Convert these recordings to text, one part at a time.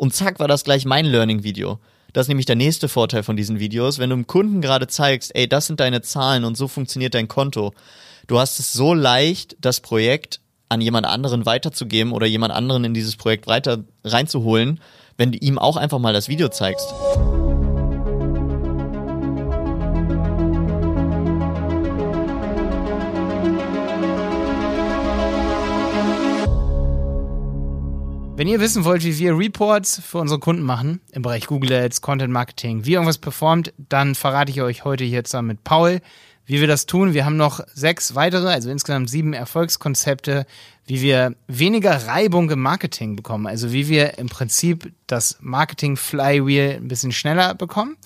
Und zack, war das gleich mein Learning-Video. Das ist nämlich der nächste Vorteil von diesen Videos. Wenn du dem Kunden gerade zeigst, ey, das sind deine Zahlen und so funktioniert dein Konto. Du hast es so leicht, das Projekt an jemand anderen weiterzugeben oder jemand anderen in dieses Projekt weiter reinzuholen, wenn du ihm auch einfach mal das Video zeigst. Wenn ihr wissen wollt, wie wir Reports für unsere Kunden machen, im Bereich Google Ads, Content Marketing, wie irgendwas performt, dann verrate ich euch heute hier zusammen mit Paul, wie wir das tun. Wir haben noch sechs weitere, also insgesamt sieben Erfolgskonzepte, wie wir weniger Reibung im Marketing bekommen. Also wie wir im Prinzip das Marketing Flywheel ein bisschen schneller bekommen.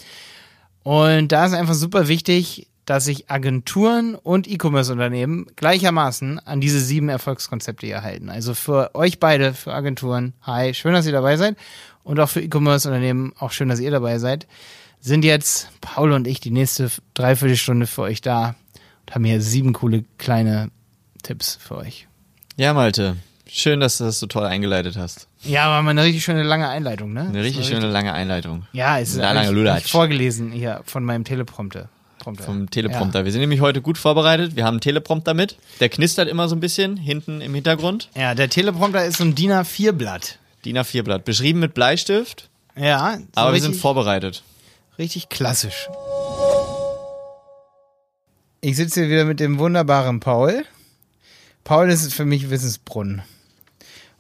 Und da ist einfach super wichtig, dass sich Agenturen und E-Commerce-Unternehmen gleichermaßen an diese sieben Erfolgskonzepte hier halten. Also für euch beide, für Agenturen, hi, schön, dass ihr dabei seid. Und auch für E-Commerce-Unternehmen, auch schön, dass ihr dabei seid. Sind jetzt Paul und ich die nächste Dreiviertelstunde für euch da und haben hier sieben coole kleine Tipps für euch. Ja, Malte, schön, dass du das so toll eingeleitet hast. Ja, war mal eine richtig schöne lange Einleitung, ne? Eine richtig schöne lange Einleitung. Ja, es ist Eine lange vorgelesen hier von meinem Teleprompter. Prompter. Vom Teleprompter. Wir sind nämlich heute gut vorbereitet. Wir haben einen Teleprompter mit. Der knistert immer so ein bisschen hinten im Hintergrund. Ja. ja, der Teleprompter ist so ein DIN A4-Blatt. DIN A4-Blatt. Beschrieben mit Bleistift, Ja, so aber wir sind vorbereitet. richtig klassisch. Ich sitze hier wieder mit dem wunderbaren Paul. Paul ist für mich Wissensbrunnen.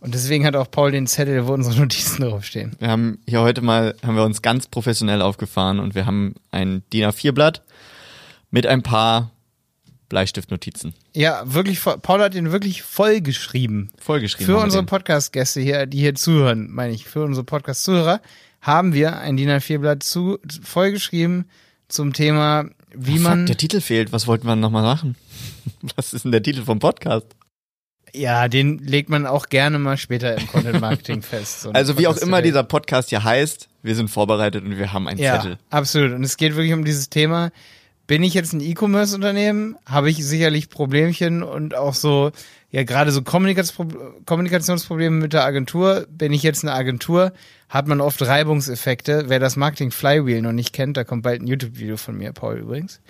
Und deswegen hat auch Paul den Zettel, wo unsere Notizen draufstehen. Wir haben hier heute mal, haben wir uns ganz professionell aufgefahren und wir haben ein DIN A4-Blatt mit ein paar Bleistiftnotizen. Ja, wirklich, voll- Paul hat den wirklich voll geschrieben. Vollgeschrieben. Für haben wir unsere. Podcast-Gäste hier, die hier zuhören, meine ich, für unsere Podcast-Zuhörer, haben wir ein DIN A4-Blatt zu, vollgeschrieben zum Thema, wie Fuck, man. der Titel fehlt. Was wollten wir nochmal machen? Was ist denn der Titel vom Podcast? Ja, den legt man auch gerne mal später im Content Marketing fest. So Also wie auch immer dieser Podcast hier heißt, wir sind vorbereitet und wir haben einen Ja, Zettel. absolut. Und es geht wirklich um dieses Thema. Bin ich jetzt ein E-Commerce-Unternehmen? Habe ich sicherlich Problemchen und auch so, ja, gerade so Kommunikationspro- Kommunikationsprobleme mit der Agentur. Bin ich jetzt eine Agentur? Hat man oft Reibungseffekte. Wer das Marketing Flywheel noch nicht kennt, da kommt bald ein YouTube-Video von mir, Paul übrigens.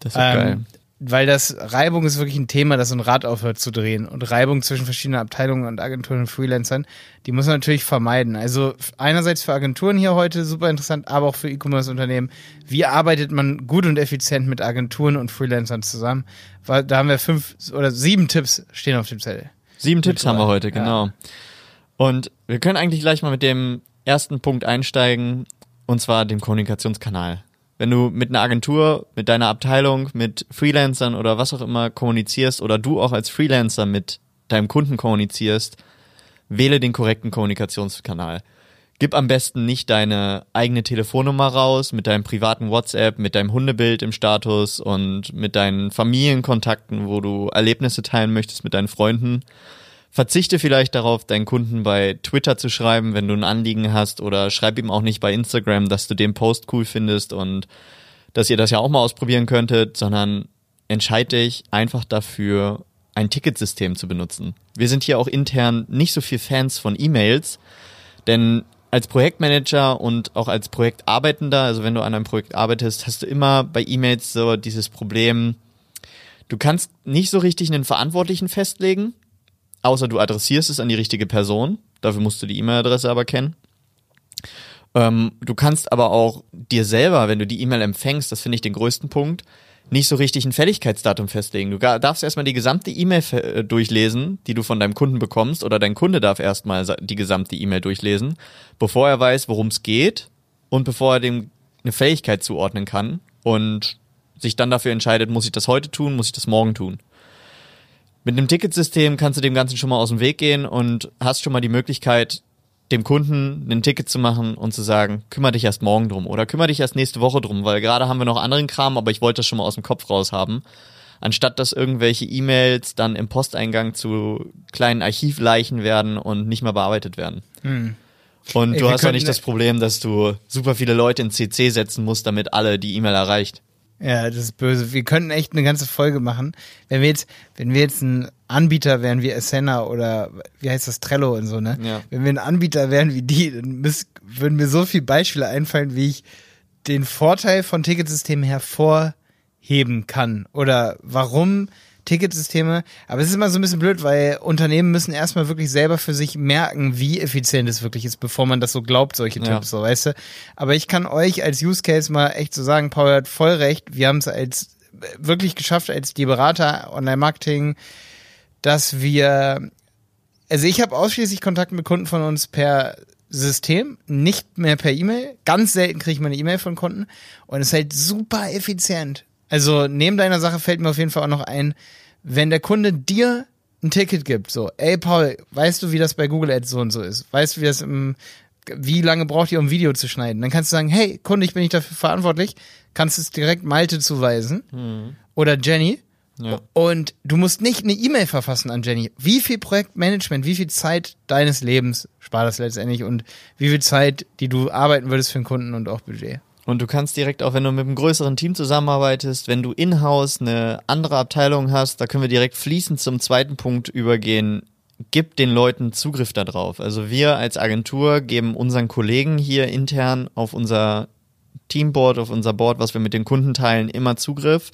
Das ist geil. Weil das Reibung ist wirklich ein Thema, das so ein Rad aufhört zu drehen. Und Reibung zwischen verschiedenen Abteilungen und Agenturen und Freelancern, die muss man natürlich vermeiden. Also einerseits für Agenturen hier heute super interessant, aber auch für E-Commerce-Unternehmen. Wie arbeitet man gut und effizient mit Agenturen und Freelancern zusammen? Weil da haben wir fünf oder sieben Tipps stehen auf dem Zettel. Sieben Tipps haben wir heute, Ja. genau. Und wir können eigentlich gleich mal mit dem ersten Punkt einsteigen, und zwar dem Kommunikationskanal. Wenn du mit einer Agentur, mit deiner Abteilung, mit Freelancern oder was auch immer kommunizierst oder du auch als Freelancer mit deinem Kunden kommunizierst, wähle den korrekten Kommunikationskanal. Gib am besten nicht deine eigene Telefonnummer raus mit deinem privaten WhatsApp, mit deinem Hundebild im Status und mit deinen Familienkontakten, wo du Erlebnisse teilen möchtest mit deinen Freunden. Verzichte vielleicht darauf, deinen Kunden bei Twitter zu schreiben, wenn du ein Anliegen hast, oder schreib ihm auch nicht bei Instagram, dass du den Post cool findest und dass ihr das ja auch mal ausprobieren könntet, sondern entscheid dich einfach dafür, ein Ticketsystem zu benutzen. Wir sind hier auch intern nicht so viel Fans von E-Mails, denn als Projektmanager und auch als Projektarbeitender, also wenn du an einem Projekt arbeitest, hast du immer bei E-Mails so dieses Problem, du kannst nicht so richtig einen Verantwortlichen festlegen, außer du adressierst es an die richtige Person. Dafür musst du die E-Mail-Adresse aber kennen. Ähm, du kannst aber auch dir selber, wenn du die E-Mail empfängst, das finde ich den größten Punkt, nicht so richtig ein Fälligkeitsdatum festlegen. Du darfst erstmal die gesamte E-Mail äh, durchlesen, die du von deinem Kunden bekommst, oder dein Kunde darf erstmal die gesamte E-Mail durchlesen, bevor er weiß, worum es geht und bevor er dem eine Fähigkeit zuordnen kann und sich dann dafür entscheidet, muss ich das heute tun, muss ich das morgen tun. Mit einem Ticketsystem kannst du dem Ganzen schon mal aus dem Weg gehen und hast schon mal die Möglichkeit, dem Kunden ein Ticket zu machen und zu sagen, kümmere dich erst morgen drum oder kümmere dich erst nächste Woche drum, weil gerade haben wir noch anderen Kram, aber ich wollte das schon mal aus dem Kopf raus haben. Anstatt dass irgendwelche E-Mails dann im Posteingang zu kleinen Archivleichen werden und nicht mehr bearbeitet werden. Und Ey, du hast ja nicht das Problem, dass du super viele Leute in CC setzen musst, damit alle die E-Mail erreicht. Ja, das ist böse. Wir könnten echt eine ganze Folge machen. Wenn wir jetzt, wenn wir jetzt ein Anbieter wären wie Asana oder wie heißt das Trello und so, ne? Ja. Wenn wir ein Anbieter wären wie die, dann müß, würden mir so viele Beispiele einfallen, wie ich den Vorteil von Ticketsystemen hervorheben kann oder warum Ticketsysteme, aber es ist immer so ein bisschen blöd, weil Unternehmen müssen erstmal wirklich selber für sich merken, wie effizient es wirklich ist, bevor man das so glaubt, solche Ja. Tipps, so, weißt du. Aber ich kann euch als Use Case mal echt so sagen, Paul hat voll recht, wir haben es als wirklich geschafft, als die Berater Online-Marketing, dass wir, also ich habe ausschließlich Kontakt mit Kunden von uns per System, nicht mehr per E-Mail. Ganz selten kriege ich mal eine E-Mail von Kunden und es ist halt super effizient. Also neben deiner Sache fällt mir auf jeden Fall auch noch ein, wenn der Kunde dir ein Ticket gibt, so, ey Paul, weißt du, wie das bei Google Ads so und so ist? Weißt du, wie das im, wie lange braucht ihr, um ein Video zu schneiden? Dann kannst du sagen, hey, Kunde, ich bin nicht dafür verantwortlich, kannst es direkt Malte zuweisen oder Jenny. Ja. Und du musst nicht eine E-Mail verfassen an Jenny. Wie viel Projektmanagement, wie viel Zeit deines Lebens spart das letztendlich und wie viel Zeit, die du arbeiten würdest für den Kunden und auch Budget? Und du kannst direkt auch, wenn du mit einem größeren Team zusammenarbeitest, wenn du in-house eine andere Abteilung hast, da können wir direkt fließend zum zweiten Punkt übergehen. Gib den Leuten Zugriff darauf. Also wir als Agentur geben unseren Kollegen hier intern auf unser Teamboard, auf unser Board, was wir mit den Kunden teilen, immer Zugriff.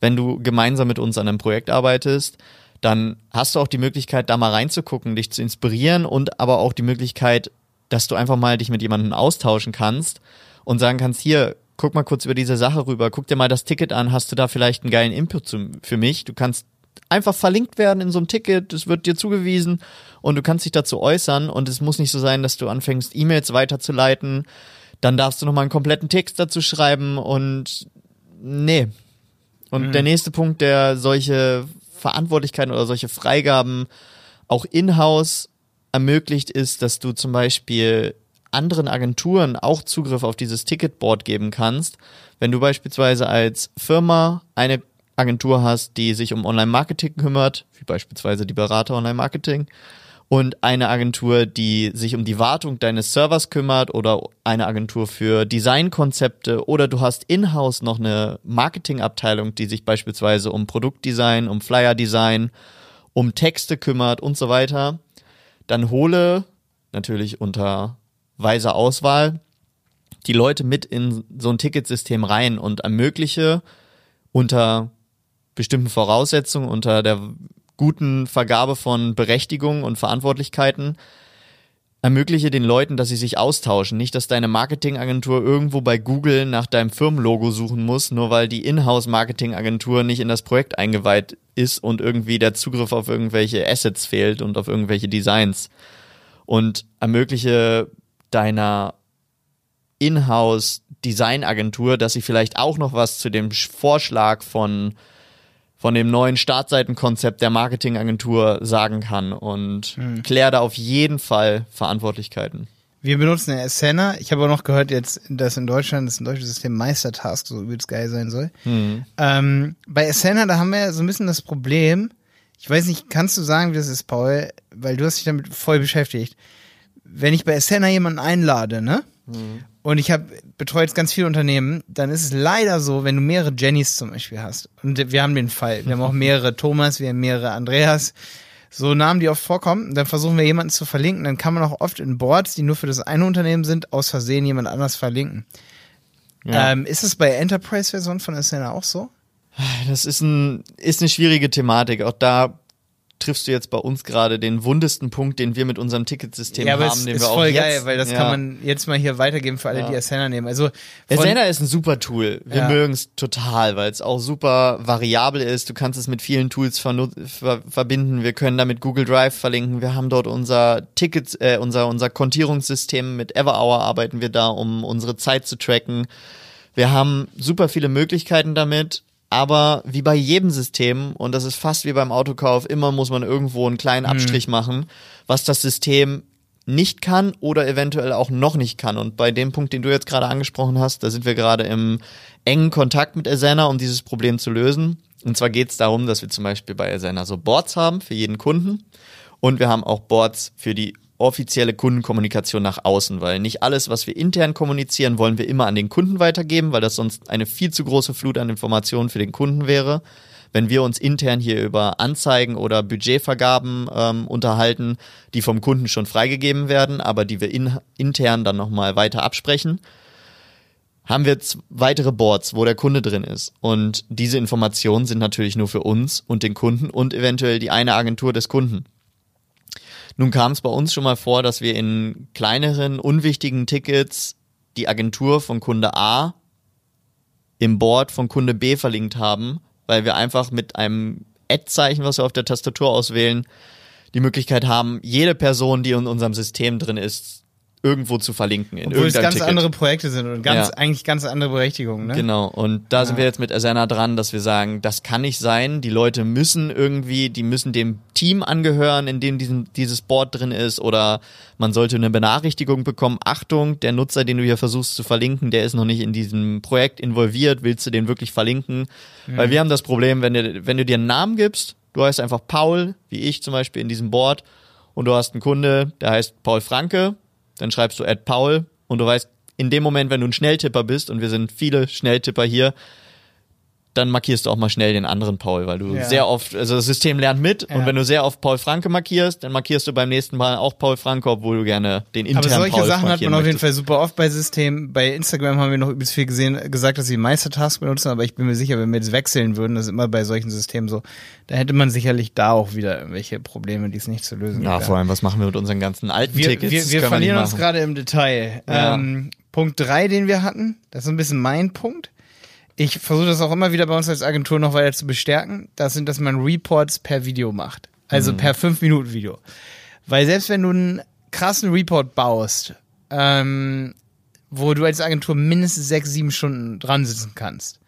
Wenn du gemeinsam mit uns an einem Projekt arbeitest, dann hast du auch die Möglichkeit, da mal reinzugucken, dich zu inspirieren und aber auch die Möglichkeit, dass du einfach mal dich mit jemandem austauschen kannst und sagen kannst, hier, guck mal kurz über diese Sache rüber, guck dir mal das Ticket an, hast du da vielleicht einen geilen Input zum, für mich? Du kannst einfach verlinkt werden in so einem Ticket, es wird dir zugewiesen und du kannst dich dazu äußern und es muss nicht so sein, dass du anfängst, E-Mails weiterzuleiten, dann darfst du nochmal einen kompletten Text dazu schreiben und nee. Und der nächste Punkt, der solche Verantwortlichkeiten oder solche Freigaben auch in-house ermöglicht, ist, dass du zum Beispiel anderen Agenturen auch Zugriff auf dieses Ticketboard geben kannst. Wenn du beispielsweise als Firma eine Agentur hast, die sich um Online-Marketing kümmert, wie beispielsweise die Berater Online-Marketing, und eine Agentur, die sich um die Wartung deines Servers kümmert oder eine Agentur für Designkonzepte oder du hast in-house noch eine Marketingabteilung, die sich beispielsweise um Produktdesign, um Flyer-Design, um Texte kümmert und so weiter, dann hole natürlich unter weiser Auswahl die Leute mit in so ein Ticketsystem rein und ermögliche unter bestimmten Voraussetzungen, unter der guten Vergabe von Berechtigungen und Verantwortlichkeiten, ermögliche den Leuten, dass sie sich austauschen. Nicht, dass deine Marketingagentur irgendwo bei Google nach deinem Firmenlogo suchen muss, nur weil die Inhouse-Marketingagentur nicht in das Projekt eingeweiht ist und irgendwie der Zugriff auf irgendwelche Assets fehlt und auf irgendwelche Designs. Und ermögliche deiner Inhouse-Designagentur, dass sie vielleicht auch noch was zu dem Vorschlag von von dem neuen Startseitenkonzept der Marketingagentur sagen kann und klär da auf jeden Fall Verantwortlichkeiten. Wir benutzen eine Asana. Ich habe auch noch gehört jetzt, dass in Deutschland das ein deutsches System Meistertask so übelst geil sein soll. Ähm, bei Asana, da haben wir ja so ein bisschen das Problem. Ich weiß nicht, kannst du sagen, wie das ist, Paul? Weil du hast dich damit voll beschäftigt. Wenn ich bei Asana jemanden einlade, ne? Und ich habe betreue jetzt ganz viele Unternehmen, dann ist es leider so, wenn du mehrere Jennys zum Beispiel hast. Und wir haben den Fall. Wir haben auch mehrere Thomas, wir haben mehrere Andreas. So Namen, die oft vorkommen, dann versuchen wir jemanden zu verlinken. Dann kann man auch oft in Boards, die nur für das eine Unternehmen sind, aus Versehen jemand anders verlinken. Ja. Ähm, ist es bei Enterprise-Version von Asana auch so? Das ist, ein, ist eine schwierige Thematik. Auch da triffst du jetzt bei uns gerade den wundesten Punkt, den wir mit unserem Ticketsystem ja, aber haben, es den ist wir auch voll jetzt, geil, weil das ja. kann man jetzt mal hier weitergeben für alle, Ja. die Asana nehmen. Also Asana ist ein super Tool. Wir Ja. mögen es total, weil es auch super variabel ist. Du kannst es mit vielen Tools vernu- ver verbinden. Wir können damit Google Drive verlinken. Wir haben dort unser Tickets, äh, unser unser Kontierungssystem mit Everhour arbeiten wir da, um unsere Zeit zu tracken. Wir haben super viele Möglichkeiten damit. Aber wie bei jedem System, und das ist fast wie beim Autokauf, immer muss man irgendwo einen kleinen Abstrich machen, was das System nicht kann oder eventuell auch noch nicht kann. Und bei dem Punkt, den du jetzt gerade angesprochen hast, da sind wir gerade im engen Kontakt mit Asana, um dieses Problem zu lösen. Und zwar geht es darum, dass wir zum Beispiel bei Asana so Boards haben für jeden Kunden. Und wir haben auch Boards für die offizielle Kundenkommunikation nach außen, weil nicht alles, was wir intern kommunizieren, wollen wir immer an den Kunden weitergeben, weil das sonst eine viel zu große Flut an Informationen für den Kunden wäre. wenn wir uns intern hier über Anzeigen oder Budgetvergaben ähm, unterhalten, die vom Kunden schon freigegeben werden, aber die wir in, intern dann nochmal weiter absprechen, haben wir weitere Boards, wo der Kunde drin ist. Und diese Informationen sind natürlich nur für uns und den Kunden und eventuell die eine Agentur des Kunden. Nun kam es bei uns schon mal vor, dass wir in kleineren, unwichtigen Tickets die Agentur von Kunde A im Board von Kunde B verlinkt haben, weil wir einfach mit einem Ad-Zeichen, was wir auf der Tastatur auswählen, die Möglichkeit haben, jede Person, die in unserem System drin ist, irgendwo zu verlinken. In Obwohl es ganz Ticket. andere Projekte sind und ganz, Ja. eigentlich ganz andere Berechtigungen. Ne? Genau, und da sind wir jetzt mit Asana dran, dass wir sagen, das kann nicht sein. Die Leute müssen irgendwie, die müssen dem Team angehören, in dem diesen, dieses Board drin ist, oder man sollte eine Benachrichtigung bekommen. Achtung, der Nutzer, den du hier versuchst zu verlinken, der ist noch nicht in diesem Projekt involviert. Willst du den wirklich verlinken? Weil wir haben das Problem, wenn du, wenn du dir einen Namen gibst, du heißt einfach Paul, wie ich zum Beispiel in diesem Board, und du hast einen Kunde, der heißt Paul Franke, dann schreibst du Ad Paul und du weißt, in dem Moment, wenn du ein Schnelltipper bist, und wir sind viele Schnelltipper hier, dann markierst du auch mal schnell den anderen Paul, weil du Ja. sehr oft, also das System lernt mit Ja. und wenn du sehr oft Paul Franke markierst, dann markierst du beim nächsten Mal auch Paul Franke, obwohl du gerne den internen Aber solche Paul Sachen hat man auf jeden. Fall super oft bei Systemen. Bei Instagram haben wir noch übelst viel gesehen, gesagt, dass sie Meistertask benutzen, aber ich bin mir sicher, wenn wir jetzt wechseln würden, das ist immer bei solchen Systemen so, da hätte man sicherlich da auch wieder irgendwelche Probleme, die es nicht zu lösen Ja, gibt. vor allem, was machen wir mit unseren ganzen alten wir, Tickets? wir, wir verlieren uns gerade im Detail. Ja. Ähm, Punkt drei, den wir hatten, das ist ein bisschen mein Punkt. Ich versuche das auch immer wieder bei uns als Agentur noch weiter zu bestärken. Das sind, dass man Reports per Video macht. Also per 5-Minuten-Video. Weil selbst wenn du einen krassen Report baust, ähm, wo du als Agentur mindestens sechs, sieben Stunden dran sitzen kannst,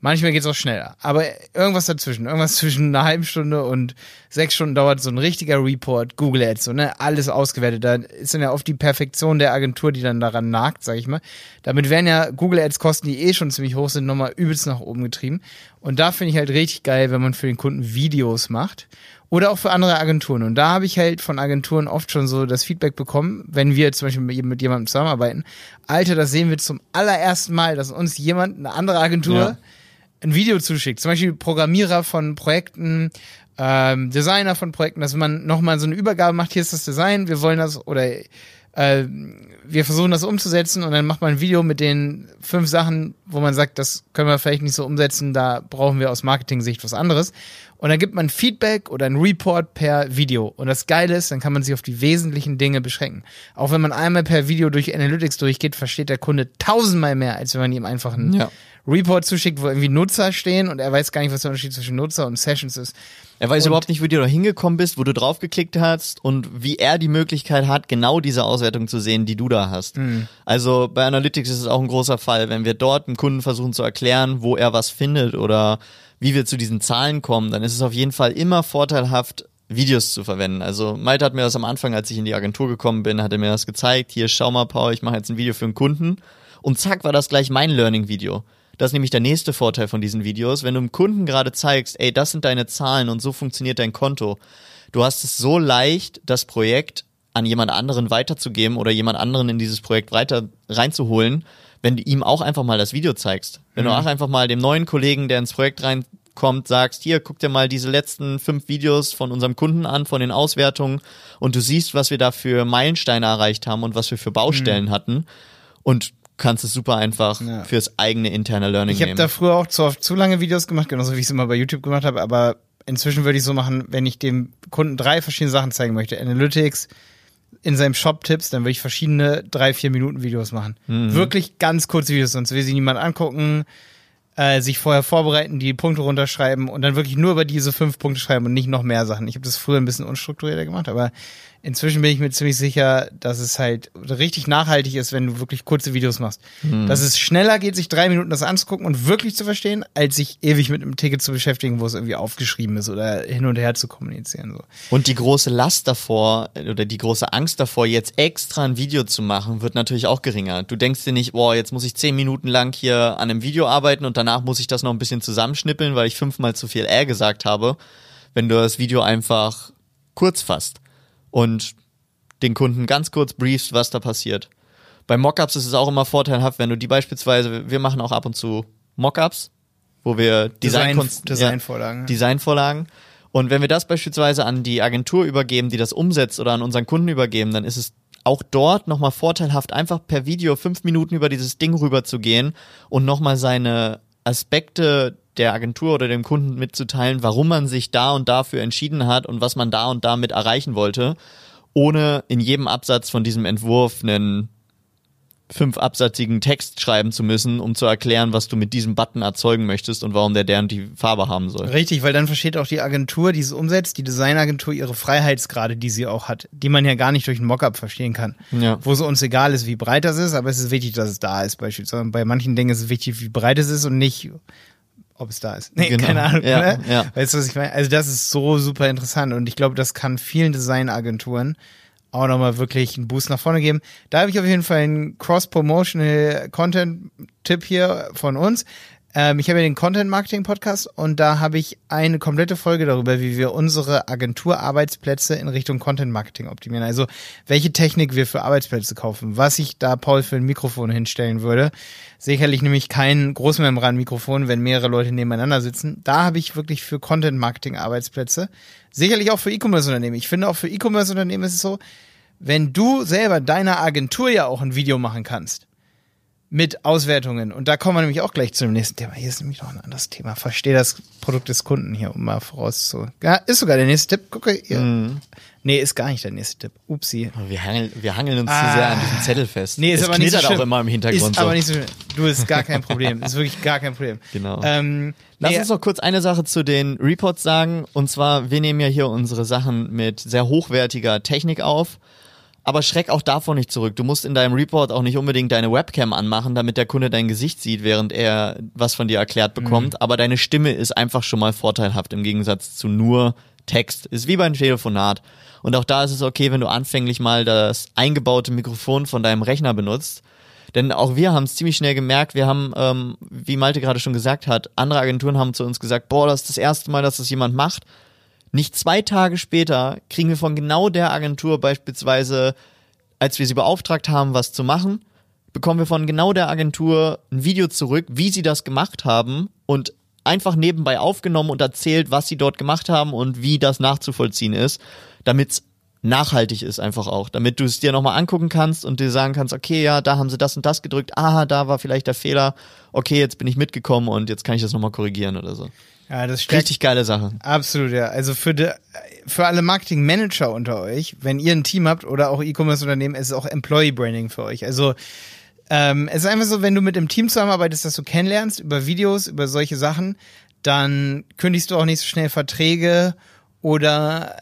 Manchmal geht's auch schneller. Aber irgendwas dazwischen, irgendwas zwischen einer halben Stunde und sechs Stunden dauert so ein richtiger Report, Google Ads, so, ne? Alles ausgewertet. Da ist dann ja oft die Perfektion der Agentur, die dann daran nagt, sag ich mal. Damit werden ja Google Ads Kosten, die eh schon ziemlich hoch sind, nochmal übelst nach oben getrieben. Und da finde ich halt richtig geil, wenn man für den Kunden Videos macht. Oder auch für andere Agenturen. Und da habe ich halt von Agenturen oft schon so das Feedback bekommen, wenn wir zum Beispiel mit jemandem zusammenarbeiten. Alter, das sehen wir zum allerersten Mal, dass uns jemand, eine andere Agentur, Ja. Ein Video zuschickt. Zum Beispiel Programmierer von Projekten, ähm, Designer von Projekten, dass man nochmal so eine Übergabe macht, hier ist das Design, wir wollen das oder äh, wir versuchen das umzusetzen und dann macht man ein Video mit den fünf Sachen, wo man sagt, das können wir vielleicht nicht so umsetzen, da brauchen wir aus Marketing-Sicht was anderes. Und dann gibt man Feedback oder ein Report per Video. Und das Geile ist, dann kann man sich auf die wesentlichen Dinge beschränken. Auch wenn man einmal per Video durch Analytics durchgeht, versteht der Kunde tausendmal mehr, als wenn man ihm einfach einen Ja. Report zuschickt, wo irgendwie Nutzer stehen und er weiß gar nicht, was der Unterschied zwischen Nutzer und Sessions ist. Er weiß Und- überhaupt nicht, wie du da hingekommen bist, wo du draufgeklickt hast und wie er die Möglichkeit hat, genau diese Auswertung zu sehen, die du da hast. Mhm. Also bei Analytics ist es auch ein großer Fall, wenn wir dort dem Kunden versuchen zu erklären, wo er was findet oder wie wir zu diesen Zahlen kommen, dann ist es auf jeden Fall immer vorteilhaft, Videos zu verwenden. Also Malte hat mir das am Anfang, als ich in die Agentur gekommen bin, hat er mir das gezeigt. Hier, schau mal, Paul, ich mache jetzt ein Video für einen Kunden. Und zack, war das gleich mein Learning-Video. Das ist nämlich der nächste Vorteil von diesen Videos. Wenn du dem Kunden gerade zeigst, ey, das sind deine Zahlen und so funktioniert dein Konto. Du hast es so leicht, das Projekt an jemand anderen weiterzugeben oder jemand anderen in dieses Projekt weiter reinzuholen, wenn du ihm auch einfach mal das Video zeigst. Wenn du auch einfach mal dem neuen Kollegen, der ins Projekt reinkommt, sagst, hier, guck dir mal diese letzten fünf Videos von unserem Kunden an, von den Auswertungen und du siehst, was wir da für Meilensteine erreicht haben und was wir für Baustellen hatten und kannst es super einfach Ja. fürs eigene interne Learning Ich habe nehmen. da früher auch zu oft zu lange Videos gemacht, genauso wie ich es immer bei YouTube gemacht habe, aber inzwischen würde ich so machen, wenn ich dem Kunden drei verschiedene Sachen zeigen möchte, Analytics, in seinem Shop Tipps, dann würde ich verschiedene drei, vier Minuten Videos machen. Wirklich ganz kurze Videos, sonst will sie niemand angucken, äh, sich vorher vorbereiten, die Punkte runterschreiben und dann wirklich nur über diese fünf Punkte schreiben und nicht noch mehr Sachen. Ich habe das früher ein bisschen unstrukturierter gemacht, aber inzwischen bin ich mir ziemlich sicher, dass es halt richtig nachhaltig ist, wenn du wirklich kurze Videos machst. Dass es schneller geht, sich drei Minuten das anzugucken und wirklich zu verstehen, als sich ewig mit einem Ticket zu beschäftigen, wo es irgendwie aufgeschrieben ist oder hin und her zu kommunizieren. So. Und die große Last davor oder die große Angst davor, jetzt extra ein Video zu machen, wird natürlich auch geringer. Du denkst dir nicht, boah, jetzt muss ich zehn Minuten lang hier an einem Video arbeiten und danach muss ich das noch ein bisschen zusammenschnippeln, weil ich fünfmal zu viel äh gesagt habe, wenn du das Video einfach kurz fasst und den Kunden ganz kurz briefst, was da passiert. Bei Mockups ist es auch immer vorteilhaft, wenn du die beispielsweise, wir machen auch ab und zu Mockups, wo wir Design, Design, Designvorlagen. Ja, Designvorlagen. Und wenn wir das beispielsweise an die Agentur übergeben, die das umsetzt oder an unseren Kunden übergeben, dann ist es auch dort nochmal vorteilhaft, einfach per Video fünf Minuten über dieses Ding rüber zu gehen und nochmal seine Aspekte der Agentur oder dem Kunden mitzuteilen, warum man sich da und dafür entschieden hat und was man da und damit erreichen wollte, ohne in jedem Absatz von diesem Entwurf einen fünfabsatzigen Text schreiben zu müssen, um zu erklären, was du mit diesem Button erzeugen möchtest und warum der der und die Farbe haben soll. Richtig, weil dann versteht auch die Agentur, die es umsetzt, die Designagentur ihre Freiheitsgrade, die sie auch hat, die man ja gar nicht durch ein Mockup verstehen kann. Ja. Wo es uns egal ist, wie breit das ist, aber es ist wichtig, dass es da ist beispielsweise. Bei manchen Dingen ist es wichtig, wie breit es ist und nicht, ob es da ist. Nee, Genau. keine Ahnung. Ja, ne? ja. Weißt du, was ich meine? Also das ist so super interessant und ich glaube, das kann vielen Designagenturen auch nochmal wirklich einen Boost nach vorne geben. Da habe ich auf jeden Fall einen Cross-Promotional Content-Tipp hier von uns. Ähm, ich habe ja den Content-Marketing-Podcast und da habe ich eine komplette Folge darüber, wie wir unsere Agenturarbeitsplätze in Richtung Content-Marketing optimieren. Also welche Technik wir für Arbeitsplätze kaufen, was ich da Paul für ein Mikrofon hinstellen würde. Sicherlich nämlich kein Großmembran-Mikrofon, wenn mehrere Leute nebeneinander sitzen. Da habe ich wirklich für Content-Marketing-Arbeitsplätze. Sicherlich auch für E-Commerce-Unternehmen. Ich finde auch für E-Commerce-Unternehmen ist es so, wenn du selber deiner Agentur ja auch ein Video machen kannst mit Auswertungen und da kommen wir nämlich auch gleich zu dem nächsten Thema. Hier ist nämlich noch ein anderes Thema. Verstehe das Produkt des Kunden hier, um mal voraus zu. Ja, ist sogar der nächste Tipp. Gucke hier. Mhm. Nee, ist gar nicht der nächste Tipp. Upsi. Wir hangeln, wir hangeln uns Ah. zu sehr an diesem Zettel fest. Nee, ist es aber nicht so schlimm. auch immer im Hintergrund Ist so. aber nicht so schlimm. Du, ist gar kein Problem. Ist wirklich gar kein Problem. Genau. Ähm, Lass nee, uns noch kurz eine Sache zu den Reports sagen. Und zwar, wir nehmen ja hier unsere Sachen mit sehr hochwertiger Technik auf. Aber schreck auch davon nicht zurück. Du musst in deinem Report auch nicht unbedingt deine Webcam anmachen, damit der Kunde dein Gesicht sieht, während er was von dir erklärt bekommt. Aber deine Stimme ist einfach schon mal vorteilhaft im Gegensatz zu nur Text. Ist wie beim Telefonat. Und auch da ist es okay, wenn du anfänglich mal das eingebaute Mikrofon von deinem Rechner benutzt. Denn auch wir haben es ziemlich schnell gemerkt. Wir haben, ähm, wie Malte gerade schon gesagt hat, andere Agenturen haben zu uns gesagt, boah, das ist das erste Mal, dass das jemand macht. Nicht zwei Tage später kriegen wir von genau der Agentur beispielsweise, als wir sie beauftragt haben, was zu machen, bekommen wir von genau der Agentur ein Video zurück, wie sie das gemacht haben und einfach nebenbei aufgenommen und erzählt, was sie dort gemacht haben und wie das nachzuvollziehen ist, damit es nachhaltig ist einfach auch, damit du es dir nochmal angucken kannst und dir sagen kannst, okay, ja, da haben sie das und das gedrückt, aha, da war vielleicht der Fehler, okay, jetzt bin ich mitgekommen und jetzt kann ich das nochmal korrigieren oder so. Ja, das stärkt Richtig geile Sache. Absolut, ja. Also für, de, für alle Marketing-Manager unter euch, wenn ihr ein Team habt oder auch E-Commerce-Unternehmen, ist es auch Employee-Branding für euch. Also ähm, es ist einfach so, wenn du mit dem Team zusammenarbeitest, das du kennenlernst, über Videos, über solche Sachen, dann kündigst du auch nicht so schnell Verträge oder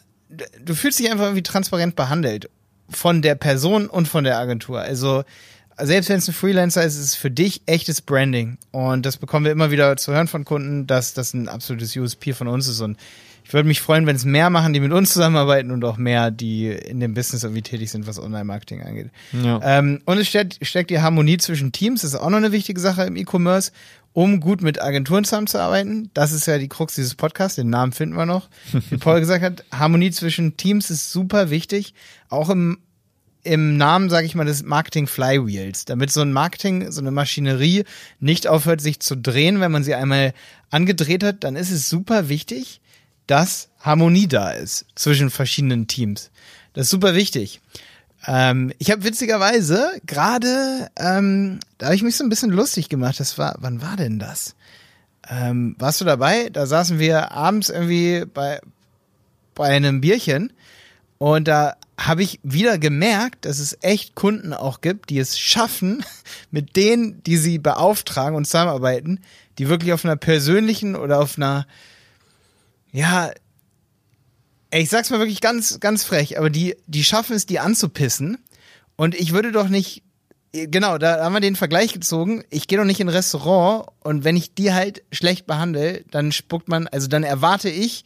du fühlst dich einfach irgendwie transparent behandelt von der Person und von der Agentur. Also selbst wenn es ein Freelancer ist, ist es für dich echtes Branding. Und das bekommen wir immer wieder zu hören von Kunden, dass das ein absolutes USP von uns ist. Und ich würde mich freuen, wenn es mehr machen, die mit uns zusammenarbeiten und auch mehr, die in dem Business irgendwie tätig sind, was Online-Marketing angeht. Ja. Ähm, und es steckt, steckt die Harmonie zwischen Teams, das ist auch noch eine wichtige Sache im E-Commerce, um gut mit Agenturen zusammenzuarbeiten. Das ist ja die Krux dieses Podcasts, den Namen finden wir noch. Wie Paul gesagt hat, Harmonie zwischen Teams ist super wichtig, auch im im Namen, sage ich mal, des Marketing Flywheels, damit so ein Marketing, so eine Maschinerie nicht aufhört, sich zu drehen, wenn man sie einmal angedreht hat, dann ist es super wichtig, dass Harmonie da ist zwischen verschiedenen Teams. Das ist super wichtig. Ähm, ich habe witzigerweise gerade, ähm, da habe ich mich so ein bisschen lustig gemacht. Das war, wann war denn das? Ähm, warst du dabei? Da saßen wir abends irgendwie bei, bei einem Bierchen und da habe ich wieder gemerkt, dass es echt Kunden auch gibt, die es schaffen, mit denen, die sie beauftragen und zusammenarbeiten, die wirklich auf einer persönlichen oder auf einer, ja, ich sag's mal wirklich ganz, ganz frech, aber die, die schaffen es, die anzupissen. Und ich würde doch nicht, genau, da haben wir den Vergleich gezogen. Ich gehe doch nicht in ein Restaurant und wenn ich die halt schlecht behandle, dann spuckt man, also dann erwarte ich,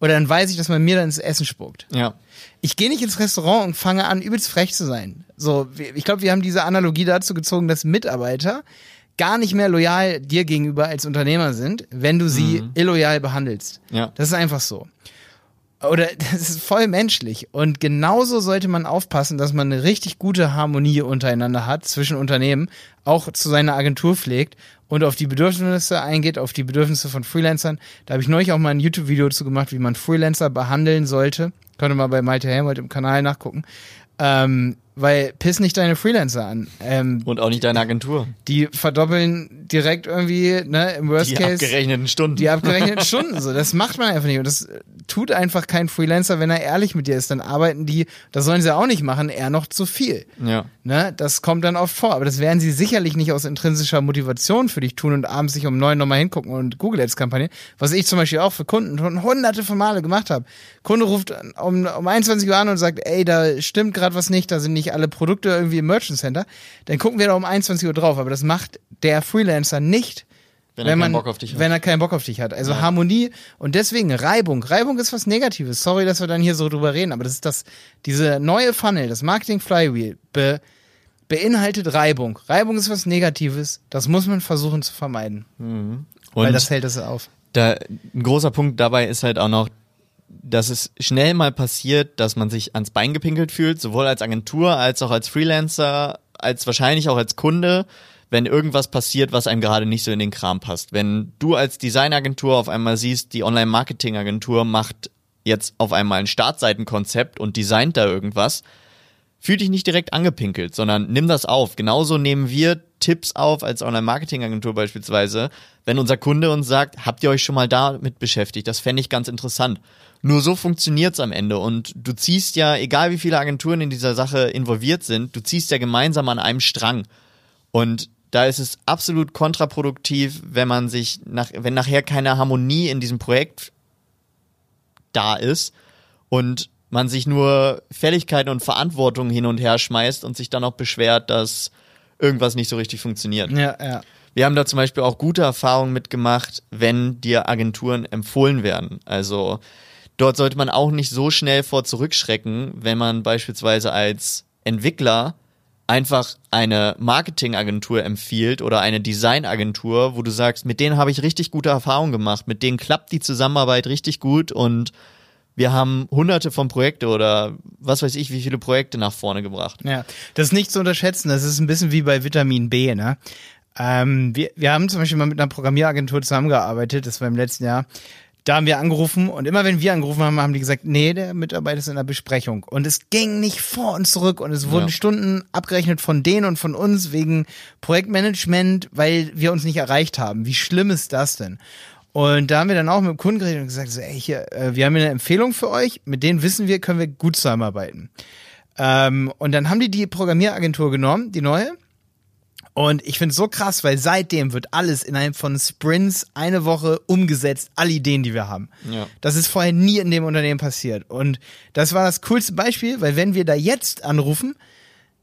oder dann weiß ich, dass man mir dann ins Essen spuckt. Ja. Ich gehe nicht ins Restaurant und fange an, übelst frech zu sein. So, ich glaube, wir haben diese Analogie dazu gezogen, dass Mitarbeiter gar nicht mehr loyal dir gegenüber als Unternehmer sind, wenn du sie illoyal behandelst. Ja. Das ist einfach so. Oder das ist voll menschlich. Und genauso sollte man aufpassen, dass man eine richtig gute Harmonie untereinander hat zwischen Unternehmen, auch zu seiner Agentur pflegt und auf die Bedürfnisse eingeht, auf die Bedürfnisse von Freelancern. Da habe ich neulich auch mal ein YouTube-Video zu gemacht, wie man Freelancer behandeln sollte. Könnt ihr mal bei Malte Helmut im Kanal nachgucken. Ähm, weil piss nicht deine Freelancer an. Ähm, Und auch nicht deine Agentur. die verdoppeln direkt irgendwie, ne, im Worst Die Case. abgerechneten Stunden. Die abgerechneten Stunden, so. Das macht man einfach nicht. Und das tut einfach kein Freelancer, wenn er ehrlich mit dir ist. Dann arbeiten die, das sollen sie auch nicht machen, eher noch zu viel. ja. Ne, das kommt dann oft vor, aber das werden sie sicherlich nicht aus intrinsischer Motivation für dich tun und abends sich um neun nochmal hingucken und Google Ads Kampagne, was ich zum Beispiel auch für Kunden schon hunderte von Male gemacht habe. Kunde ruft um, um 21 Uhr an und sagt, ey, da stimmt gerade was nicht, da sind nicht alle Produkte irgendwie im Merchant Center. Dann gucken wir da um 21 Uhr drauf, aber das macht der Freelancer nicht, Wenn er keinen Bock auf dich hat. wenn er keinen Bock auf dich hat. Also Harmonie und deswegen Reibung. Reibung ist was Negatives. Sorry, dass wir dann hier so drüber reden, aber das ist das, diese neue Funnel, das Marketing Flywheel, be, beinhaltet Reibung. Reibung ist was Negatives. Das muss man versuchen zu vermeiden. weil Und das hält es auf. da, ein großer Punkt dabei ist halt auch noch, dass es schnell mal passiert, dass man sich ans Bein gepinkelt fühlt, sowohl als Agentur als auch als Freelancer, als wahrscheinlich auch als Kunde, wenn irgendwas passiert, was einem gerade nicht so in den Kram passt. Wenn du als Designagentur auf einmal siehst, die Online-Marketing-Agentur macht jetzt auf einmal ein Startseitenkonzept und designt da irgendwas, fühl dich nicht direkt angepinkelt, sondern nimm das auf. Genauso nehmen wir Tipps auf als Online-Marketing-Agentur beispielsweise, wenn unser Kunde uns sagt, habt ihr euch schon mal damit beschäftigt? Das fände ich ganz interessant. Nur so funktioniert's am Ende und du ziehst ja, egal wie viele Agenturen in dieser Sache involviert sind, du ziehst ja gemeinsam an einem Strang. Und da ist es absolut kontraproduktiv, wenn man sich nach, wenn nachher keine Harmonie in diesem Projekt da ist und man sich nur Fälligkeiten und Verantwortung hin und her schmeißt und sich dann auch beschwert, dass irgendwas nicht so richtig funktioniert. Ja, ja. Wir haben da zum Beispiel auch gute Erfahrungen mitgemacht, wenn dir Agenturen empfohlen werden. Also dort sollte man auch nicht so schnell vor zurückschrecken, wenn man beispielsweise als Entwickler einfach eine Marketingagentur empfiehlt oder eine Designagentur, wo du sagst, mit denen habe ich richtig gute Erfahrungen gemacht, mit denen klappt die Zusammenarbeit richtig gut und wir haben hunderte von Projekte oder was weiß ich, wie viele Projekte nach vorne gebracht. Ja, das ist nicht zu unterschätzen. Das ist ein bisschen wie bei Vitamin B, ne? Ähm, wir, wir haben zum Beispiel mal mit einer Programmieragentur zusammengearbeitet, das war im letzten Jahr. Da haben wir angerufen und immer wenn wir angerufen haben, haben die gesagt, nee, der Mitarbeiter ist in einer Besprechung. Und es ging nicht vor und zurück und es wurden Ja. Stunden abgerechnet von denen und von uns wegen Projektmanagement, weil wir uns nicht erreicht haben. Wie schlimm ist das denn? Und da haben wir dann auch mit dem Kunden geredet und gesagt, so, ey, hier, äh, wir haben hier eine Empfehlung für euch, mit denen wissen wir, können wir gut zusammenarbeiten. Ähm, und dann haben die die Programmieragentur genommen, die neue. Und ich finde es so krass, weil seitdem wird alles innerhalb von Sprints eine Woche umgesetzt, alle Ideen, die wir haben. Ja. Das ist vorher nie in dem Unternehmen passiert. Und das war das coolste Beispiel, weil wenn wir da jetzt anrufen,